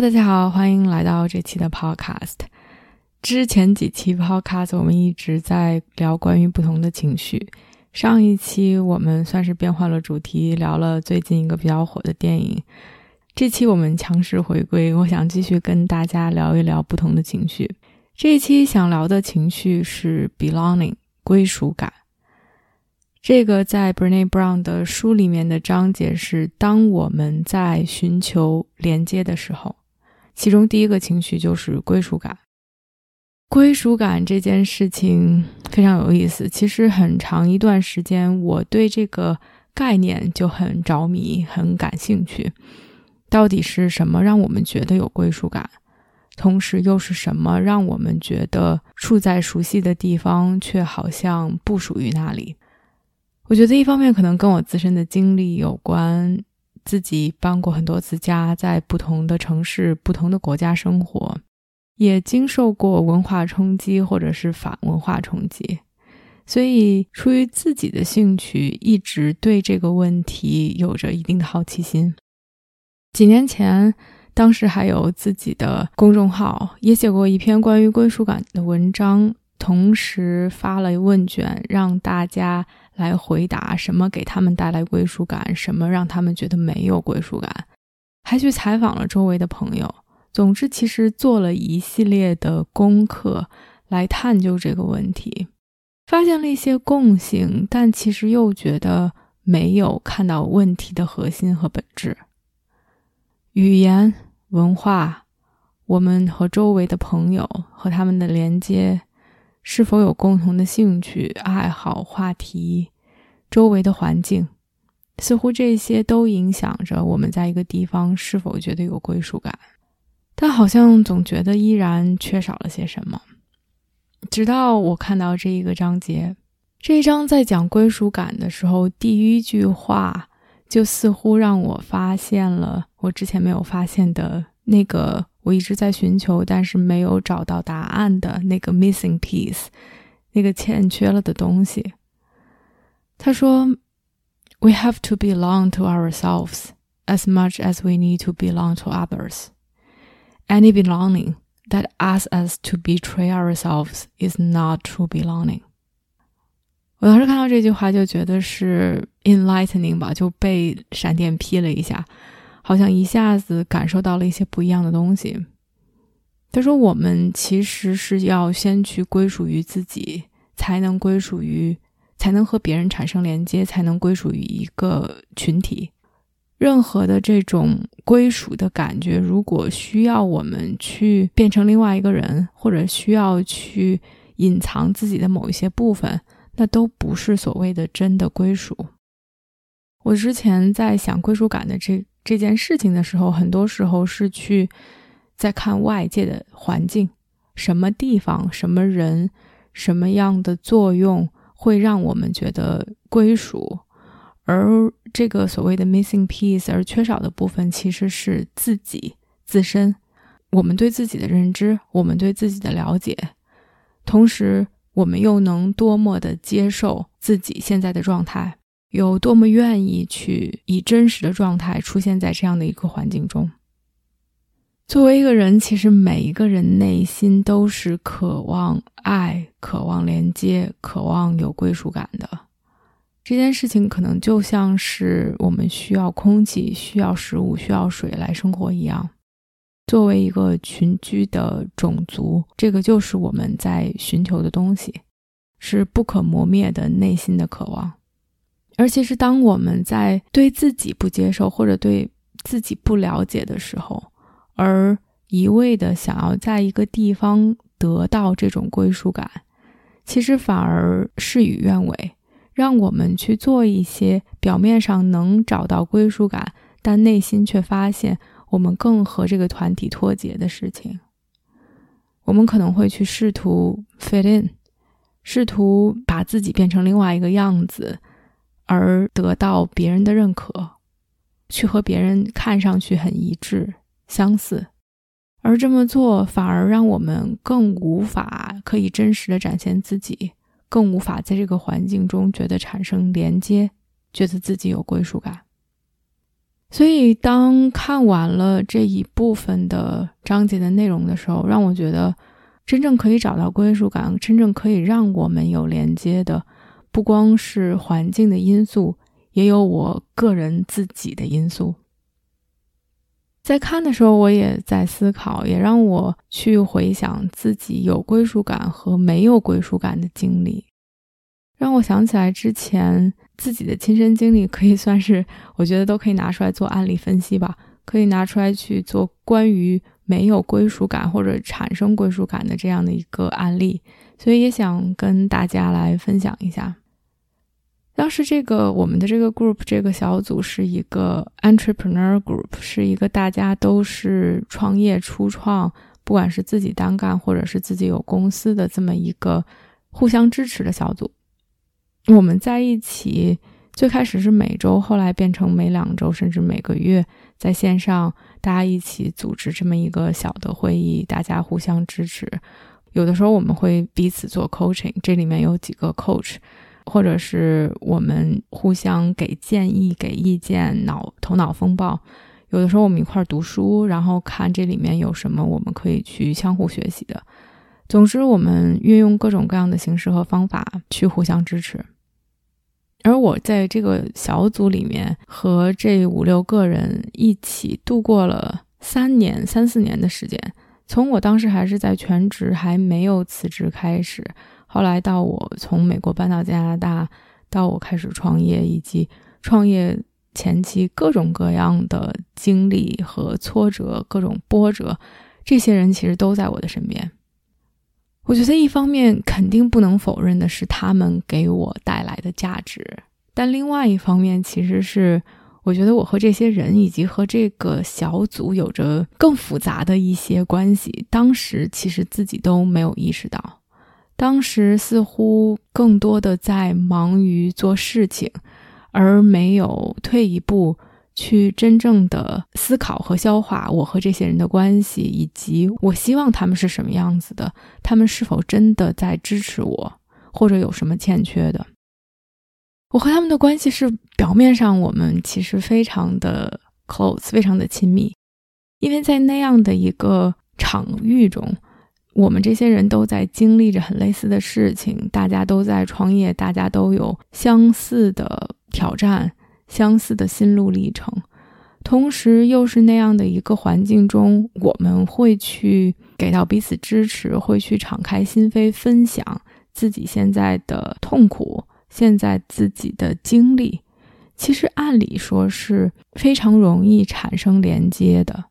大家好，欢迎来到这期的 Podcast。之前几期 Podcast 我们一直在聊关于不同的情绪。上一期我们算是变换了主题，聊了最近一个比较火的电影。这期我们强势回归，我想继续跟大家聊一聊不同的情绪。这一期想聊的情绪是 belonging，归属感。这个在 Brené Brown 的书里面的章节是：当我们在寻求连接的时候，其中第一个情绪就是归属感。归属感这件事情非常有意思。其实很长一段时间，我对这个概念就很着迷，很感兴趣。到底是什么让我们觉得有归属感？同时又是什么让我们觉得处在熟悉的地方，却好像不属于那里？我觉得一方面可能跟我自身的经历有关，自己搬过很多次家，在不同的城市、不同的国家生活，也经受过文化冲击或者是反文化冲击，所以出于自己的兴趣，一直对这个问题有着一定的好奇心。几年前，当时还有自己的公众号，也写过一篇关于归属感的文章，同时发了问卷，让大家。来回答什么给他们带来归属感，什么让他们觉得没有归属感，还去采访了周围的朋友。总之，其实做了一系列的功课来探究这个问题，发现了一些共性，但其实又觉得没有看到问题的核心和本质。语言、文化，我们和周围的朋友和他们的连接。是否有共同的兴趣爱好、话题、周围的环境，似乎这些都影响着我们在一个地方是否觉得有归属感。但好像总觉得依然缺少了些什么。直到我看到这一个章节，这一章在讲归属感的时候，第一句话就似乎让我发现了我之前没有发现的那个。我一直在寻求，但是没有找到答案的那个 missing piece，那个欠缺了的东西。他说：“We have to belong to ourselves as much as we need to belong to others. Any belonging that asks us to betray ourselves is not true belonging.” 我当时看到这句话就觉得是 enlightening 吧，就被闪电劈了一下。 好像一下子感受到了一些不一样的东西。他说：“我们其实是要先去归属于自己，才能归属于，才能和别人产生连接，才能归属于一个群体。任何的这种归属的感觉，如果需要我们去变成另外一个人，或者需要去隐藏自己的某一些部分，那都不是所谓的真的归属。”我之前在想归属感的这。这件事情的时候，很多时候是去在看外界的环境，什么地方、什么人、什么样的作用会让我们觉得归属，而这个所谓的 missing piece 而缺少的部分，其实是自己自身，我们对自己的认知，我们对自己的了解，同时我们又能多么的接受自己现在的状态。有多么愿意去以真实的状态出现在这样的一个环境中？作为一个人，其实每一个人内心都是渴望爱、渴望连接、渴望有归属感的。这件事情可能就像是我们需要空气、需要食物、需要水来生活一样。作为一个群居的种族，这个就是我们在寻求的东西，是不可磨灭的内心的渴望。而且是当我们在对自己不接受或者对自己不了解的时候，而一味的想要在一个地方得到这种归属感，其实反而事与愿违，让我们去做一些表面上能找到归属感，但内心却发现我们更和这个团体脱节的事情。我们可能会去试图 fit in，试图把自己变成另外一个样子，而得到别人的认可，去和别人看上去很一致、相似。而这么做反而让我们更无法可以真实的展现自己，更无法在这个环境中觉得产生连接，觉得自己有归属感。所以，当看完了这一部分的章节的内容的时候，让我觉得，真正可以找到归属感，真正可以让我们有连接的，不光是环境的因素，也有我个人自己的因素。在看的时候，我也在思考，也让我去回想自己有归属感和没有归属感的经历。让我想起来之前自己的亲身经历，可以算是我觉得都可以拿出来做案例分析吧，可以拿出来去做关于没有归属感或者产生归属感的这样的一个案例，所以也想跟大家来分享一下。当时这个我们的这个 group 这个小组是一个 entrepreneur group，是一个大家都是创业初创，不管是自己单干或者是自己有公司的这么一个互相支持的小组。我们在一起，最开始是每周，后来变成每两周，甚至每个月，在线上大家一起组织这么一个小的会议，大家互相支持。有的时候我们会彼此做 coaching，这里面有几个 coach，或者是我们互相给建议、给意见，脑头脑风暴。有的时候我们一块儿读书，然后看这里面有什么我们可以去相互学习的。总之，我们运用各种各样的形式和方法去互相支持。而我在这个小组里面和这五六个人一起度过了三年、三四年的时间，从我当时还是在全职还没有辞职开始，后来到我从美国搬到加拿大，到我开始创业，以及创业前期各种各样的经历和挫折、各种波折，这些人其实都在我的身边。我觉得一方面肯定不能否认的是他们给我带来的价值，但另外一方面其实是我觉得我和这些人以及和这个小组有着更复杂的一些关系。当时其实自己都没有意识到，当时似乎更多的在忙于做事情，而没有退一步。去真正的思考和消化我和这些人的关系，以及我希望他们是什么样子的，他们是否真的在支持我，或者有什么欠缺的。我和他们的关系是表面上我们其实非常的 close，非常的亲密，因为在那样的一个场域中，我们这些人都在经历着很类似的事情，大家都在创业，大家都有相似的挑战。相似的心路历程，同时又是那样的一个环境中，我们会去给到彼此支持，会去敞开心扉分享自己现在的痛苦，现在自己的经历。其实按理说是非常容易产生连接的。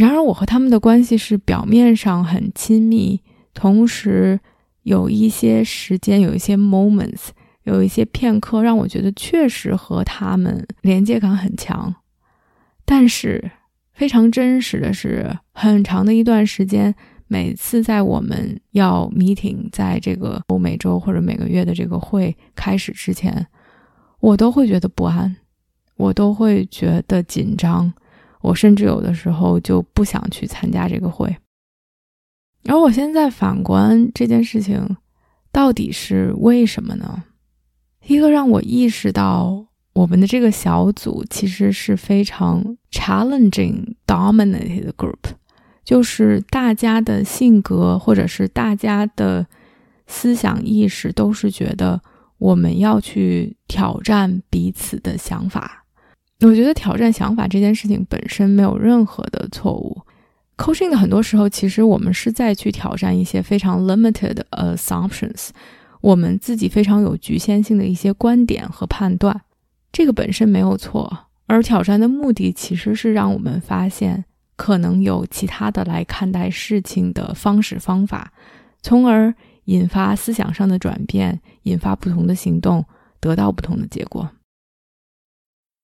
然而，我和他们的关系是表面上很亲密，同时有一些时间，有一些 moments。有一些片刻让我觉得确实和他们连接感很强，但是非常真实的是，很长的一段时间，每次在我们要 meeting，在这个每周或者每个月的这个会开始之前，我都会觉得不安，我都会觉得紧张，我甚至有的时候就不想去参加这个会。而我现在反观这件事情，到底是为什么呢？一个让我意识到，我们的这个小组其实是非常 challenging dominated group，就是大家的性格或者是大家的思想意识都是觉得我们要去挑战彼此的想法。我觉得挑战想法这件事情本身没有任何的错误。coaching 的很多时候，其实我们是在去挑战一些非常 limited assumptions。我们自己非常有局限性的一些观点和判断，这个本身没有错。而挑战的目的其实是让我们发现可能有其他的来看待事情的方式方法，从而引发思想上的转变，引发不同的行动，得到不同的结果。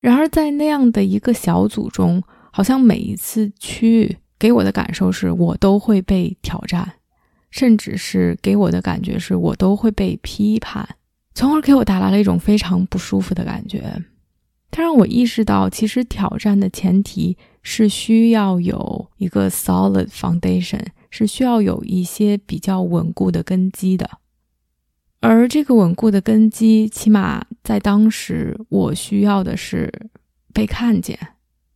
然而，在那样的一个小组中，好像每一次去给我的感受是我都会被挑战，甚至是给我的感觉是我都会被批判，从而给我带来了一种非常不舒服的感觉。它让我意识到，其实挑战的前提是需要有一个 solid foundation，是需要有一些比较稳固的根基的。而这个稳固的根基，起码在当时，我需要的是被看见、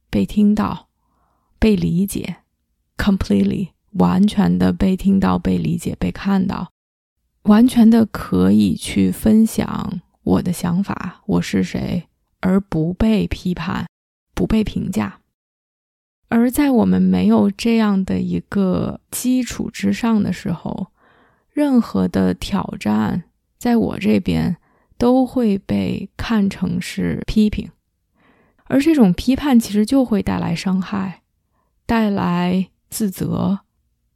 被听到、被理解，completely 完全的被听到、被理解、被看到，完全的可以去分享我的想法，我是谁。而不被批判，不被评价。而在我们没有这样的一个基础之上的时候，任何的挑战，在我这边都会被看成是批评，而这种批判其实就会带来伤害，带来自责，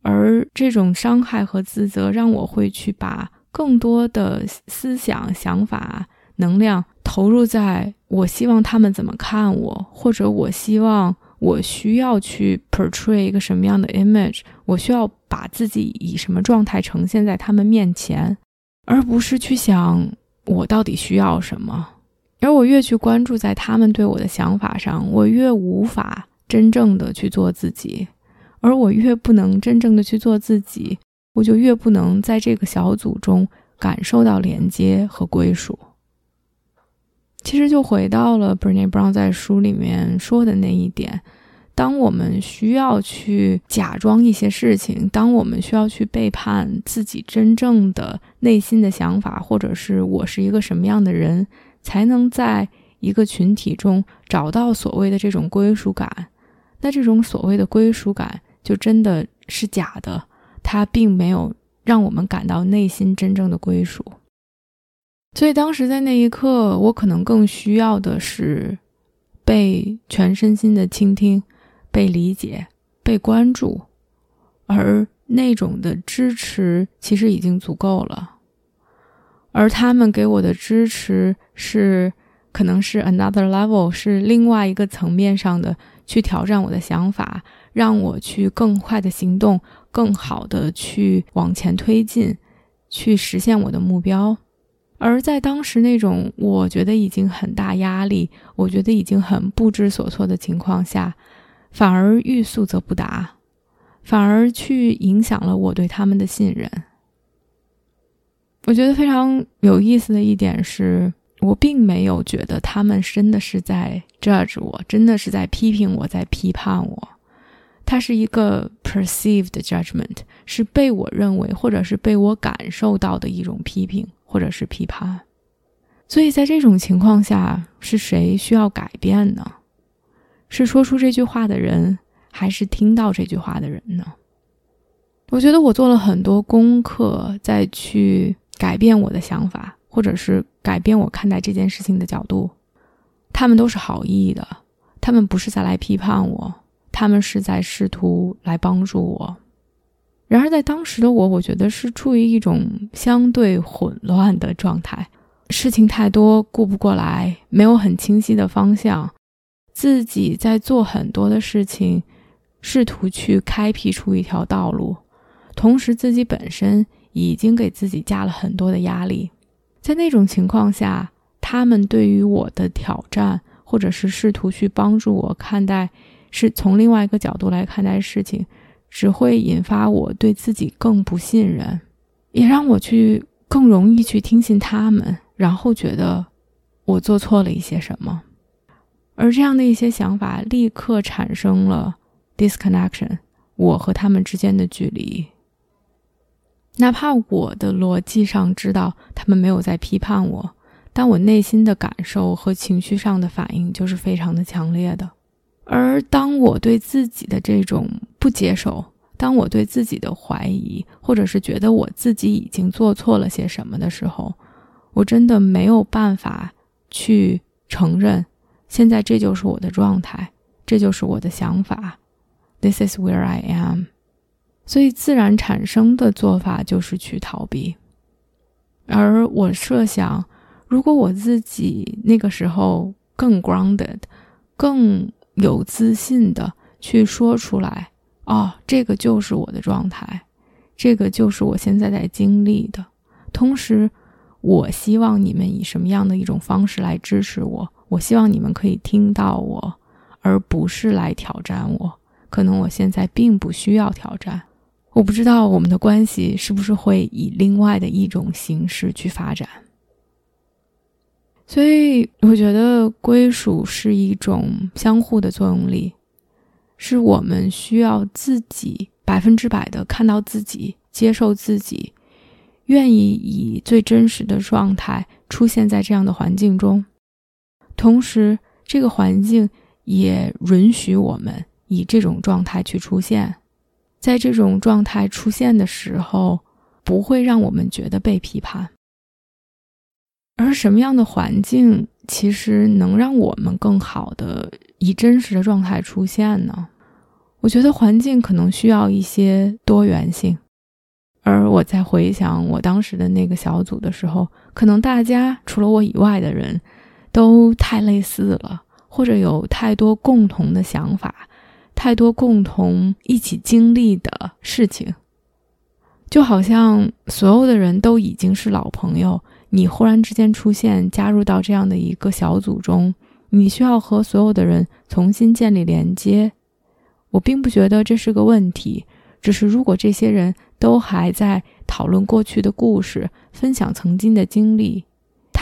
而这种伤害和自责让我会去把更多的思想、想法、能量。投入在我希望他们怎么看我，或者我希望我需要去 portray 一个什么样的 image，我需要把自己以什么状态呈现在他们面前，而不是去想我到底需要什么。而我越去关注在他们对我的想法上，我越无法真正的去做自己，而我越不能真正的去做自己，我就越不能在这个小组中感受到连接和归属。其实就回到了 Brené Brown 在书里面说的那一点：，当我们需要去假装一些事情，当我们需要去背叛自己真正的内心的想法，或者是我是一个什么样的人，才能在一个群体中找到所谓的这种归属感，那这种所谓的归属感就真的是假的，它并没有让我们感到内心真正的归属。所以当时在那一刻，我可能更需要的是被全身心的倾听、被理解、被关注，而那种的支持其实已经足够了。而他们给我的支持是，可能是 another level，是另外一个层面上的去挑战我的想法，让我去更快的行动，更好的去往前推进，去实现我的目标。而在当时那种我觉得已经很大压力，我觉得已经很不知所措的情况下，反而欲速则不达，反而去影响了我对他们的信任。我觉得非常有意思的一点是，我并没有觉得他们真的是在 judge 我，真的是在批评我，在批判我。它是一个 perceived judgment，是被我认为或者是被我感受到的一种批评。或者是批判，所以在这种情况下，是谁需要改变呢？是说出这句话的人，还是听到这句话的人呢？我觉得我做了很多功课，再去改变我的想法，或者是改变我看待这件事情的角度。他们都是好意的，他们不是在来批判我，他们是在试图来帮助我。然而，在当时的我，我觉得是处于一种相对混乱的状态，事情太多，顾不过来，没有很清晰的方向，自己在做很多的事情，试图去开辟出一条道路，同时自己本身已经给自己加了很多的压力。在那种情况下，他们对于我的挑战，或者是试图去帮助我看待，是从另外一个角度来看待事情。只会引发我对自己更不信任，也让我去更容易去听信他们，然后觉得我做错了一些什么，而这样的一些想法立刻产生了 disconnection，我和他们之间的距离。哪怕我的逻辑上知道他们没有在批判我，但我内心的感受和情绪上的反应就是非常的强烈的。而当我对自己的这种不接受，当我对自己的怀疑，或者是觉得我自己已经做错了些什么的时候，我真的没有办法去承认，现在这就是我的状态，这就是我的想法，This is where I am。所以自然产生的做法就是去逃避。而我设想，如果我自己那个时候更 grounded，更有自信的去说出来。哦，这个就是我的状态，这个就是我现在在经历的。同时，我希望你们以什么样的一种方式来支持我？我希望你们可以听到我，而不是来挑战我。可能我现在并不需要挑战。我不知道我们的关系是不是会以另外的一种形式去发展。所以，我觉得归属是一种相互的作用力。是我们需要自己百分之百的看到自己，接受自己，愿意以最真实的状态出现在这样的环境中，同时这个环境也允许我们以这种状态去出现，在这种状态出现的时候，不会让我们觉得被批判。而什么样的环境其实能让我们更好的？以真实的状态出现呢？我觉得环境可能需要一些多元性，而我在回想我当时的那个小组的时候，可能大家除了我以外的人都太类似了，或者有太多共同的想法，太多共同一起经历的事情，就好像所有的人都已经是老朋友，你忽然之间出现，加入到这样的一个小组中。你需要和所有的人重新建立连接，我并不觉得这是个问题。只是如果这些人都还在讨论过去的故事，分享曾经的经历，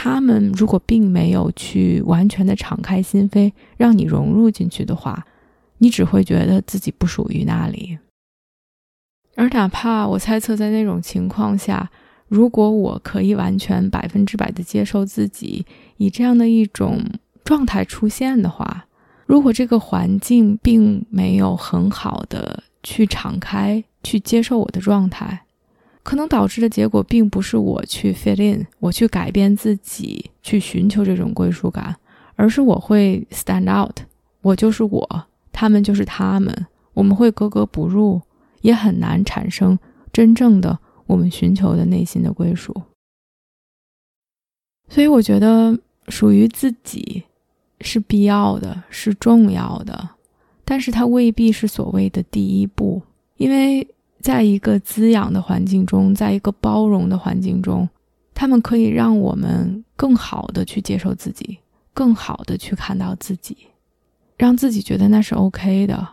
他们如果并没有去完全的敞开心扉，让你融入进去的话，你只会觉得自己不属于那里。而哪怕我猜测，在那种情况下，如果我可以完全百分之百的接受自己，以这样的一种。状态出现的话，如果这个环境并没有很好的去敞开、去接受我的状态，可能导致的结果并不是我去 fit in，我去改变自己，去寻求这种归属感，而是我会 stand out，我就是我，他们就是他们，我们会格格不入，也很难产生真正的我们寻求的内心的归属。所以，我觉得属于自己。是必要的，是重要的，但是它未必是所谓的第一步。因为在一个滋养的环境中，在一个包容的环境中，他们可以让我们更好的去接受自己，更好的去看到自己，让自己觉得那是 OK 的。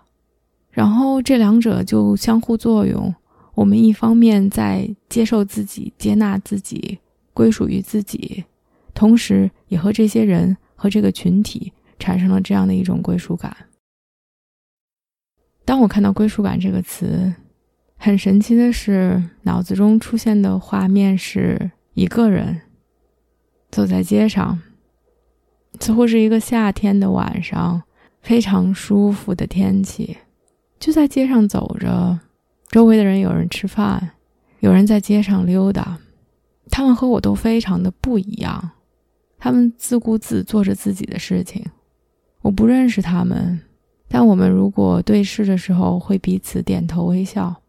然后这两者就相互作用。我们一方面在接受自己、接纳自己、归属于自己，同时也和这些人。和这个群体产生了这样的一种归属感。当我看到“归属感”这个词，很神奇的是，脑子中出现的画面是一个人走在街上，似乎是一个夏天的晚上，非常舒服的天气，就在街上走着，周围的人有人吃饭，有人在街上溜达，他们和我都非常的不一样。他们自顾自做着自己的事情，我不认识他们，但我们如果对视的时候会彼此点头微笑。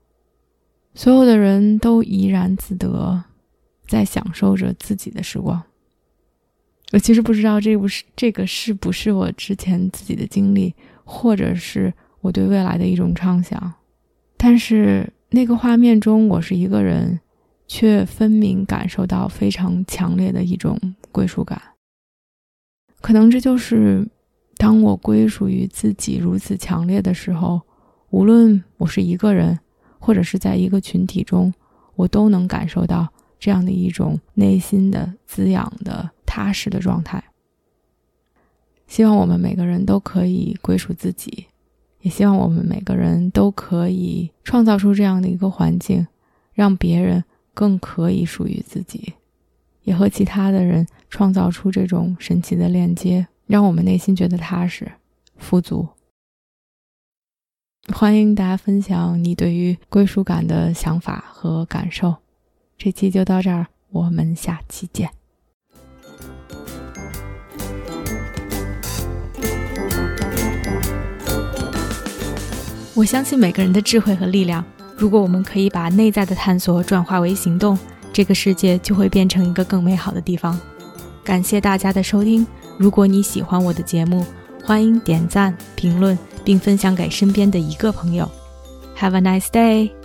所有的人都怡然自得，在享受着自己的时光。我其实不知道这不是这个是不是我之前自己的经历，或者是我对未来的一种畅想，但是那个画面中我是一个人。却分明感受到非常强烈的一种归属感。可能这就是当我归属于自己如此强烈的时候，无论我是一个人，或者是在一个群体中，我都能感受到这样的一种内心的滋养的踏实的状态。希望我们每个人都可以归属自己，也希望我们每个人都可以创造出这样的一个环境，让别人。更可以属于自己，也和其他的人创造出这种神奇的链接，让我们内心觉得踏实、富足。欢迎大家分享你对于归属感的想法和感受。这期就到这儿，我们下期见。我相信每个人的智慧和力量。如果我们可以把内在的探索转化为行动，这个世界就会变成一个更美好的地方。感谢大家的收听。如果你喜欢我的节目，欢迎点赞、评论并分享给身边的一个朋友。Have a nice day.